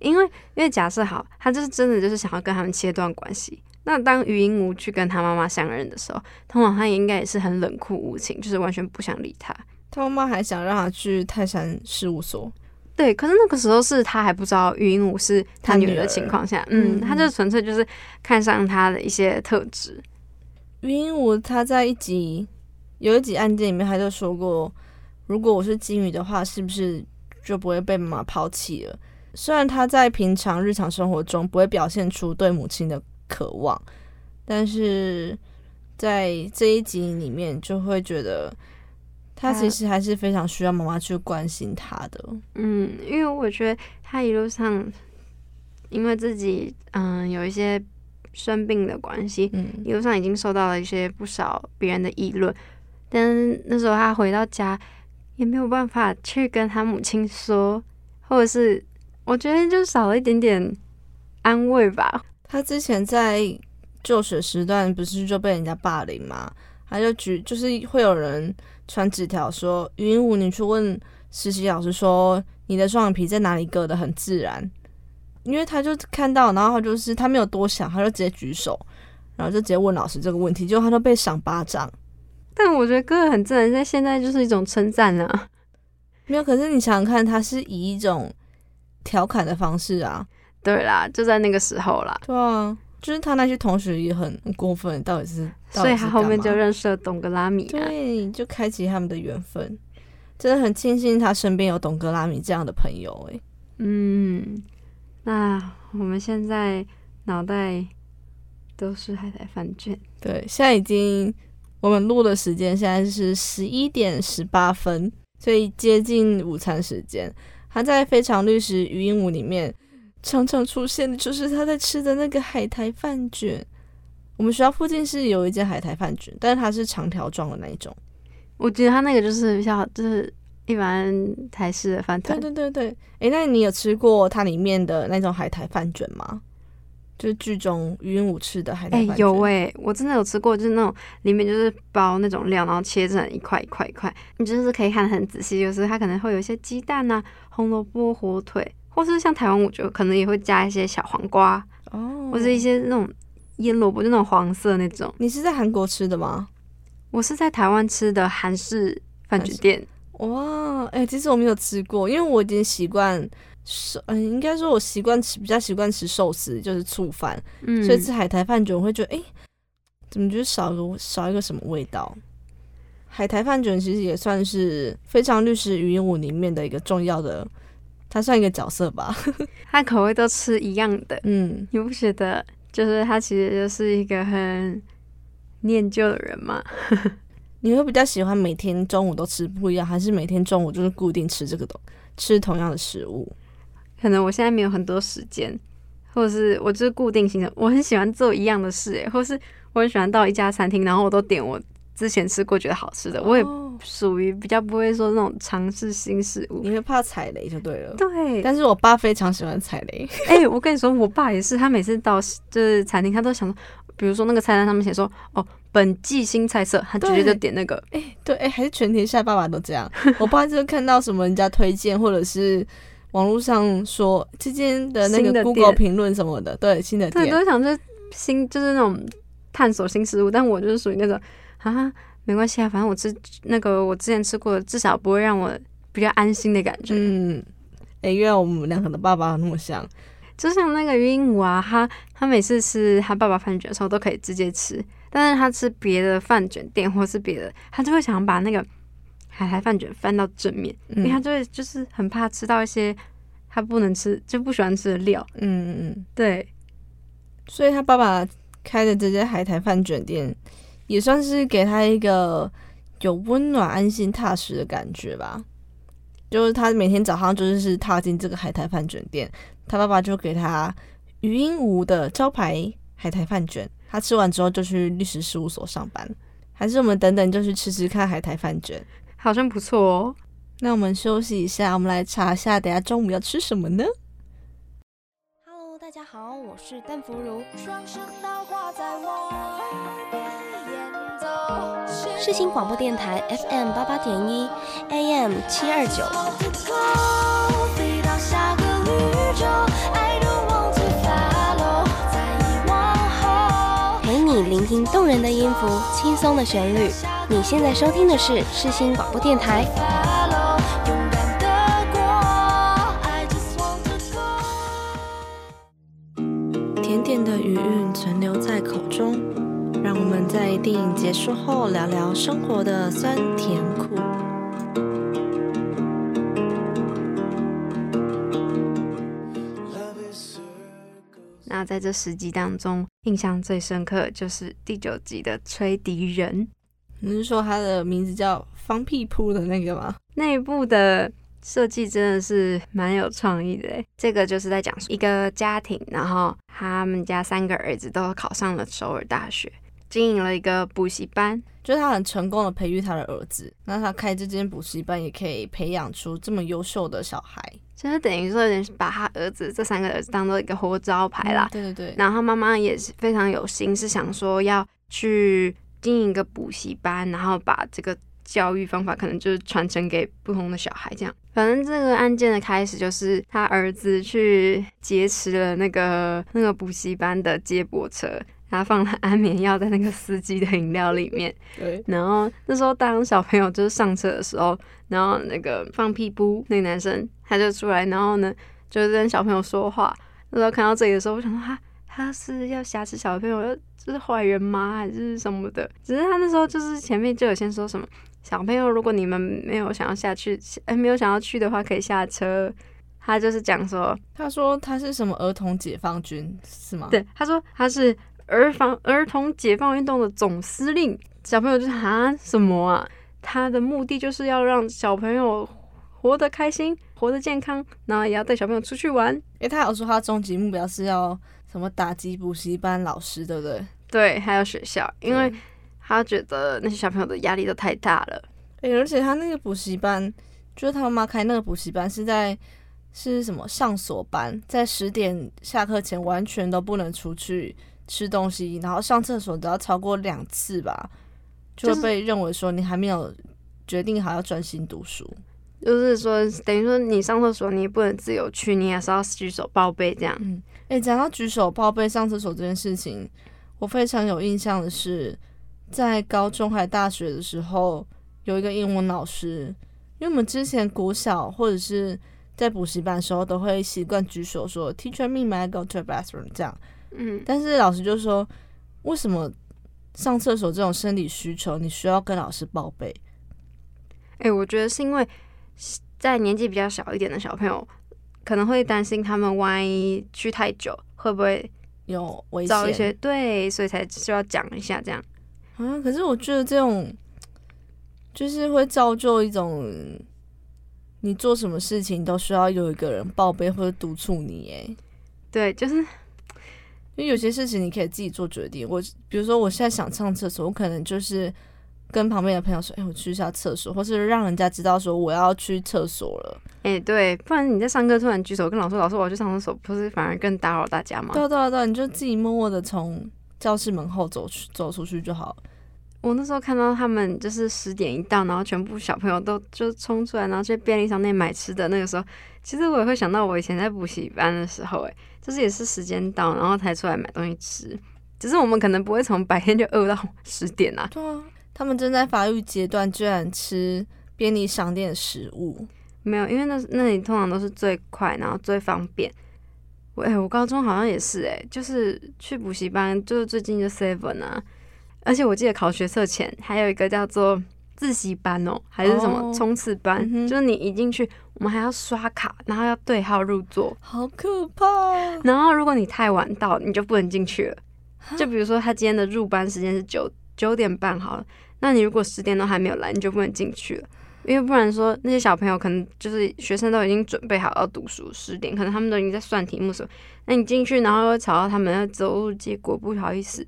因为因为假设好，他就是真的就是想要跟他们切断关系。那当余英无去跟他妈妈相认的时候，通常他也应该也是很冷酷无情，就是完全不想理他。他妈妈还想让他去泰山事务所，对，可是那个时候是他还不知道余英武是他女儿的情况下，嗯，嗯他就纯粹就是看上他的一些特质。于英武他在一集有一集案件里面，他就说过，如果我是金鱼的话，是不是就不会被妈妈抛弃了？虽然他在平常日常生活中不会表现出对母亲的渴望，但是在这一集里面就会觉得他他其实还是非常需要妈妈去关心他的。嗯，因为我觉得他一路上，因为自己嗯有一些生病的关系，嗯，一路上已经受到了一些不少别人的议论，但是那时候他回到家也没有办法去跟他母亲说，或者是我觉得就少了一点点安慰吧。他之前在就学时段不是就被人家霸凌吗？他就举就是会有人传纸条说，语音舞你去问实习老师说你的双眼皮在哪里割的很自然，因为他就看到，然后他就是他没有多想，他就直接举手，然后就直接问老师这个问题，结果他都被赏巴掌。但我觉得哥哥很自然，在现在就是一种称赞啊。没有，可是你想想看，他是以一种调侃的方式啊，对啦，就在那个时候啦，对啊，就是他那些同学也很过分，到底是，到所以他后面就认识了董格拉米啊。对，就开启他们的缘分。真的很庆幸他身边有董格拉米这样的朋友、欸，嗯，那我们现在脑袋都是海苔饭卷，对，现在已经我们录的时间现在是十一点十八分，所以接近午餐时间。他在《非常律师语音舞》里面常常出现的就是他在吃的那个海苔饭卷。我们学校附近是有一间海苔饭卷，但是它是长条状的那一种。我觉得他那个就是比较就是一般台式的饭团对，对对对，诶，那你有吃过它里面的那种海苔饭卷吗？就是剧中语音舞吃的海苔哎、饭卷。有哎、我真的有吃过，就是那种里面就是包那种料，然后切成一块一块一块，你真的是可以看得很仔细，就是它可能会有一些鸡蛋啊、红萝卜、火腿，或是像台湾，我觉得可能也会加一些小黄瓜，哦，或是一些那种腌萝卜，就那种黄色那种。你是在韩国吃的吗？我是在台湾吃的韩式饭卷店，哇，哎、其实我没有吃过，因为我已经习惯寿，嗯、应该说我习惯吃比较习惯吃寿司，就是醋饭，嗯，所以吃海苔饭卷我会觉得，哎、怎么觉得少个少一个什么味道？海苔饭卷其实也算是《非常律师语音舞》里面的一个重要的，它算一个角色吧。它口味都吃一样的，嗯，你不觉得？就是他其实就是一个很念旧的人嘛。你会比较喜欢每天中午都吃不一样，还是每天中午就是固定吃这个东吃同样的食物？可能我现在没有很多时间，或者是我就是固定行程，我很喜欢做一样的事，诶，或是我很喜欢到一家餐厅，然后我都点我之前吃过觉得好吃的，我也哦属于比较不会说那种尝试新事物。你会怕踩雷就对了。对，但是我爸非常喜欢踩雷，哎、我跟你说，我爸也是，他每次到就是餐厅，他都想说，比如说那个菜单上面写说，哦，本季新菜色，他直接就点那个。对，哎、还是全天下爸爸都这样。我爸就是看到什么人家推荐，或者是网络上说之间的那个 Google 评论什么的，对，新的对，店都，想着新，就是那种探索新事物。但我就是属于那种啊，没关系啊，反正我之那个我之前吃过的，至少不会让我比较安心的感觉。嗯，哎、原来我们两个的爸爸那么像，就像那个鹦鹉啊，他他每次吃他爸爸饭卷的时候都可以直接吃，但是他吃别的饭卷店 或是别的，他就会想把那个海苔饭卷翻到正面，因为他嗯就会就是很怕吃到一些他不能吃就不喜欢吃的料。嗯嗯嗯，对，所以他爸爸开的这家海苔饭卷店，也算是给他一个有温暖、安心、踏实的感觉吧。就是他每天早上就是踏进这个海苔饭卷店，他爸爸就给他余音屋的招牌海苔饭卷，他吃完之后就去律师事务所上班。还是我们等等就去吃吃看海苔饭卷。好像不错哦。那我们休息一下，我们来查一下，等下中午要吃什么呢？Hello，大家好，我是邓福如。双声道挂在我耳边演奏，世新广播电台 FM 八八点一，AM 七二九。听动人的音符，轻松的旋律。你现在收听的是世新广播电台。甜。甜点的余韵存留在口中，让我们在电影结束后聊聊生活的酸甜苦。那在这十集当中，印象最深刻就是第九集的吹笛人你是说他的名字叫方屁铺的那个吗？那一部的设计真的是蛮有创意的诶。这个就是在讲述一个家庭，然后他们家三个儿子都考上了首尔大学，经营了一个补习班。就是他很成功的培育他的儿子，那他开这间补习班也可以培养出这么优秀的小孩。就是等于说有点把他儿子这三个儿子当做一个活招牌啦嗯。对对对，然后妈妈也是非常有心，是想说要去经营一个补习班，然后把这个教育方法可能就是传承给不同的小孩，这样。反正这个案件的开始就是他儿子去劫持了那个那个补习班的接驳车，然后放了安眠药在那个司机的饮料里面。对，然后那时候当小朋友就是上车的时候，然后那个放屁不那个男生他就出来，然后呢就是跟小朋友说话。那时候看到这里的时候，我想说他他是要挟持小朋友，要就是坏人吗？还是什么的？只是他那时候就是前面就有先说什么小朋友，如果你们没有想要下去，呃没有想要去的话，可以下车。他就是讲说，他说他是什么儿童解放军是吗？，对，他说他是儿防儿童解放运动的总司令。小朋友就是啊什么啊？他的目的就是要让小朋友活得开心，活得健康，然后也要带小朋友出去玩。诶，他有说他终极目标是要什么打击补习班老师，对不对？对，还有学校，因为他觉得那些小朋友的压力都太大了。诶，而且他那个补习班，就是他妈妈开那个补习班是在是什么上锁班，在十点下课前完全都不能出去吃东西，然后上厕所都要超过两次吧，就被认为说你还没有决定好要专心读书。就是说，等于说你上厕所你也不能自由去，你还是要举手报备这样。嗯，诶，讲到举手报备上厕所这件事情，我非常有印象的是，在高中还大学的时候，有一个英文老师，因为我们之前国小或者是在补习班的时候，都会习惯举手说 “Teacher me, may I go to the bathroom” 这样，嗯，但是老师就说，为什么上厕所这种生理需求，你需要跟老师报备？哎、我觉得是因为在年纪比较小一点的小朋友，可能会担心他们万一去太久，会不会有危遭一些险对，所以才需要讲一下这样。啊？可是我觉得这种就是会造就一种，你做什么事情都需要有一个人报备或者督促你，哎，对，就是因为有些事情你可以自己做决定。我比如说我现在想上厕所，我可能就是跟旁边的朋友说：“哎、我去一下厕所。”或是让人家知道说我要去厕所了。哎、对，不然你在上课突然举手跟老师说：“老师，我要去上厕所”，不是反而更打扰大家吗？对啊对啊对啊，你就自己默默的从教室门后走去走出去就好了。我那时候看到他们就是十点一到，然后全部小朋友都就冲出来，然后去便利商店买吃的。那个时候，其实我也会想到我以前在补习班的时候，哎，就是也是时间到，然后才出来买东西吃。只是我们可能不会从白天就饿到十点啊。对啊，他们正在发育阶段，居然吃便利商店的食物。没有，因为那那里通常都是最快，然后最方便。我哎、我高中好像也是哎、就是去补习班，就是最近就 Seven 啊，而且我记得考学测前还有一个叫做自习班哦，还是什么哦冲刺班，就是你一进去，我们还要刷卡，然后要对号入座，好可怕！啊然后如果你太晚到，你就不能进去了。就比如说他今天的入班时间是九九点半好了，那你如果十点都还没有来，你就不能进去了。因为不然说那些小朋友可能就是学生都已经准备好要读书，十点可能他们都已经在算题目什么，那你进去然后又吵到他们要走路，结果不好意思。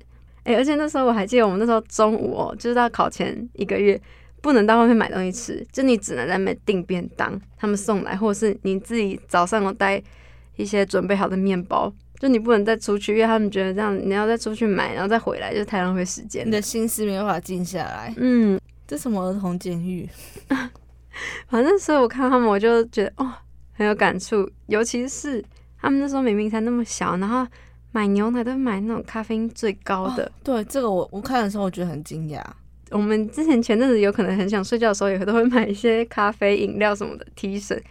哎、而且那时候我还记得我们那时候中午哦，就是到考前一个月不能到外面买东西吃，就你只能在那边订便当，他们送来，或者是你自己早上有带一些准备好的面包，就你不能再出去，因为他们觉得这样你要再出去买，然后再回来，就太浪费时间。你的心思没办法静下来。嗯，这什么儿童监狱？反正所以我看他们，我就觉得哦很有感触，尤其是他们那时候明明才那么小，然后买牛奶都买那种咖啡因最高的。对，这个我我看的时候我觉得很惊讶。我们之前前阵子有可能很想睡觉的时候，也都会买一些咖啡饮料什么的提神。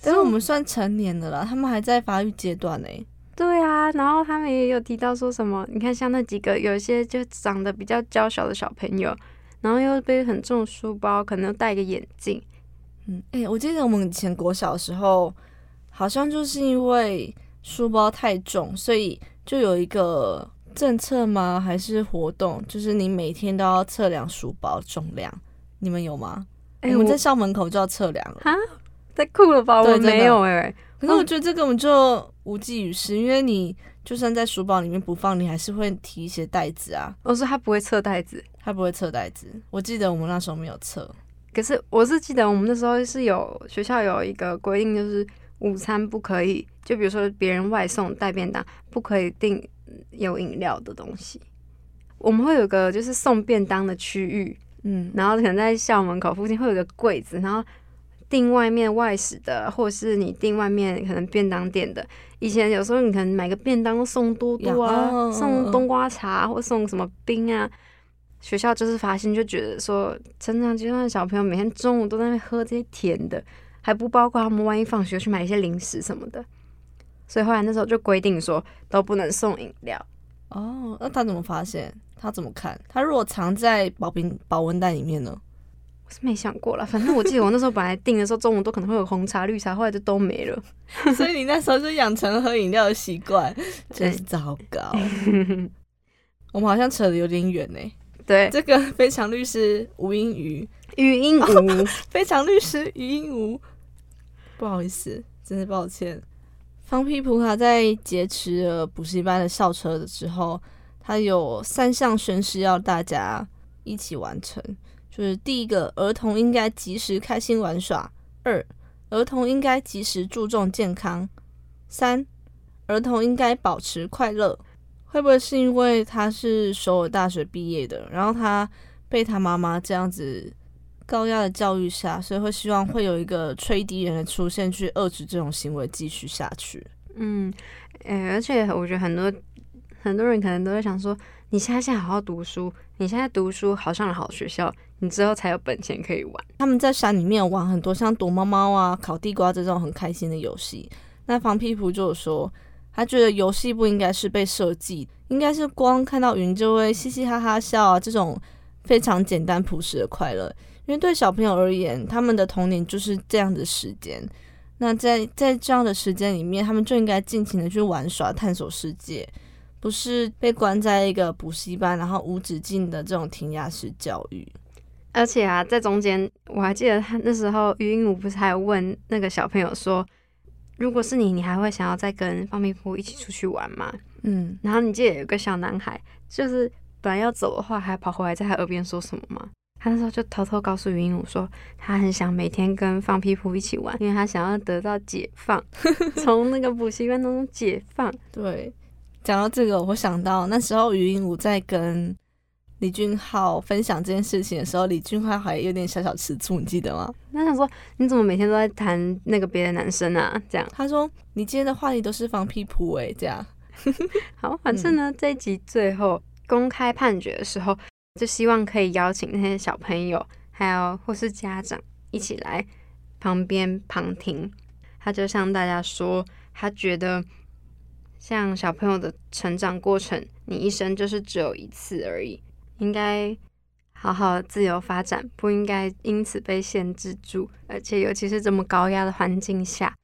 但是我们算成年的了，他们还在发育阶段呢。对啊，然后他们也有提到说什么，你看像那几个有一些就长得比较娇小的小朋友，然后又背很重的书包，可能又戴个眼镜，嗯，哎、我记得我们以前国小的时候，好像就是因为书包太重，所以就有一个政策吗？还是活动？就是你每天都要测量书包重量。你们有吗？哎、我们在校门口就要测量了。哈太酷了吧？我没有哎、可是我觉得这个我们就无济于事，因为你就算在书包里面不放，你还是会提一些袋子啊，我说他不会测袋子，他不会测袋子。我记得我们那时候没有测。可是我是记得我们那时候是有学校有一个规定，就是午餐不可以，就比如说别人外送带便当，不可以订有饮料的东西。我们会有个就是送便当的区域，嗯，然后可能在校门口附近会有个柜子，然后订外面外食的，或者是你订外面可能便当店的。以前有时候你可能买个便当送多多啊，送冬瓜茶或送什么冰啊。学校就是发现，就觉得说成长阶段的小朋友每天中午都在那喝这些甜的，还不包括他们万一放学去买一些零食什么的。所以后来那时候就规定说都不能送饮料。哦，那他怎么发现？他怎么看？他如果藏在保冰保温袋里面呢？我是没想过了，反正我记得我那时候本来订的时候中午都可能会有红茶、绿茶，后来就都没了。所以你那时候就养成喝饮料的习惯，真是糟糕。我们好像扯的有点远呢。对，这个非常律师吴英瑜，语音吴，非常律师语音无，不好意思，真是抱歉。方皮普卡在劫持了补习班的校车之后，他有三项宣誓要大家一起完成，就是第一个，儿童应该及时开心玩耍；二，儿童应该及时注重健康；三，儿童应该保持快乐。会不会是因为他是首尔大学毕业的，然后他被他妈妈这样子高压的教育下，所以会希望会有一个吹笛人的出现，去遏制这种行为继续下去？嗯，诶、而且我觉得很多很多人可能都在想说，你现在现在好好读书，你现在读书好上了好学校，你之后才有本钱可以玩。他们在山里面玩很多像躲猫猫啊、烤地瓜这种很开心的游戏。那房皮普就有说，他觉得游戏不应该是被设计，应该是光看到云就会嘻嘻哈哈笑啊，这种非常简单朴实的快乐。因为对小朋友而言，他们的童年就是这样的时间。那在在这样的时间里面，他们就应该尽情的去玩耍、探索世界，不是被关在一个补习班，然后无止境的这种填鸭式教育。而且啊，在中间我还记得他那时候于英武不是还问那个小朋友说，如果是你，你还会想要再跟方皮夫一起出去玩吗？嗯，然后你记得有个小男孩，就是本来要走的话，还跑回来在他耳边说什么吗？他那时候就偷偷告诉云武说，他很想每天跟放屁噗一起玩，因为他想要得到解放，从那个补习班当中解放。对，讲到这个，我想到那时候余音武在跟李俊浩分享这件事情的时候，李俊浩还有点小小吃醋，你记得吗？那想说，你怎么每天都在谈那个别的男生啊？这样他说你今天的话题都是放屁噗诶，这样。好，反正呢，这一集最后公开判决的时候，就希望可以邀请那些小朋友，还有或是家长一起来旁边旁听。他就向大家说，他觉得像小朋友的成长过程，你一生就是只有一次而已，应该好好自由发展，不应该因此被限制住。而且尤其是这么高压的环境下，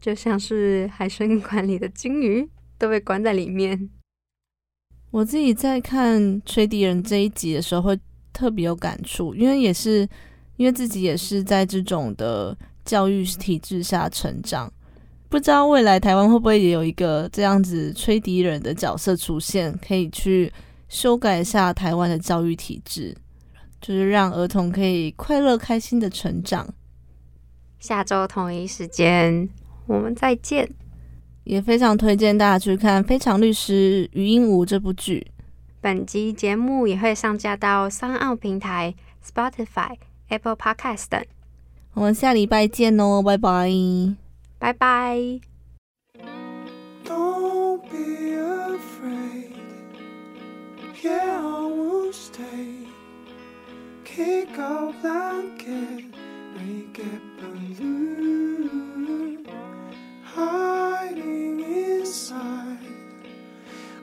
就像是海参馆里的金鱼。都被关在里面。我自己在看《吹笛人》这一集的时候，会特别有感触，因为也是因为自己也是在这种的教育体制下成长。不知道未来台湾会不会也有一个这样子吹笛人的角色出现，可以去修改一下台湾的教育体制，就是让儿童可以快乐开心的成长。下周同一时间，我们再见。也非常推荐大家去看《非常律师余英武》这部剧。本集节目也会上架到三奥平台、Spotify、Apple Podcast 等。我们下礼拜见哦，拜拜，拜拜。Don't be afraid. Yeah, I will stay. Kick blanket, make it balloon. Hiding inside.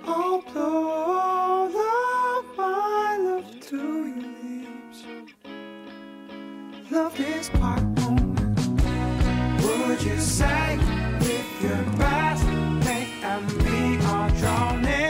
I'll blow all of my love to your lips. Love is quite moment. Would you say with your best mate and me are drowning?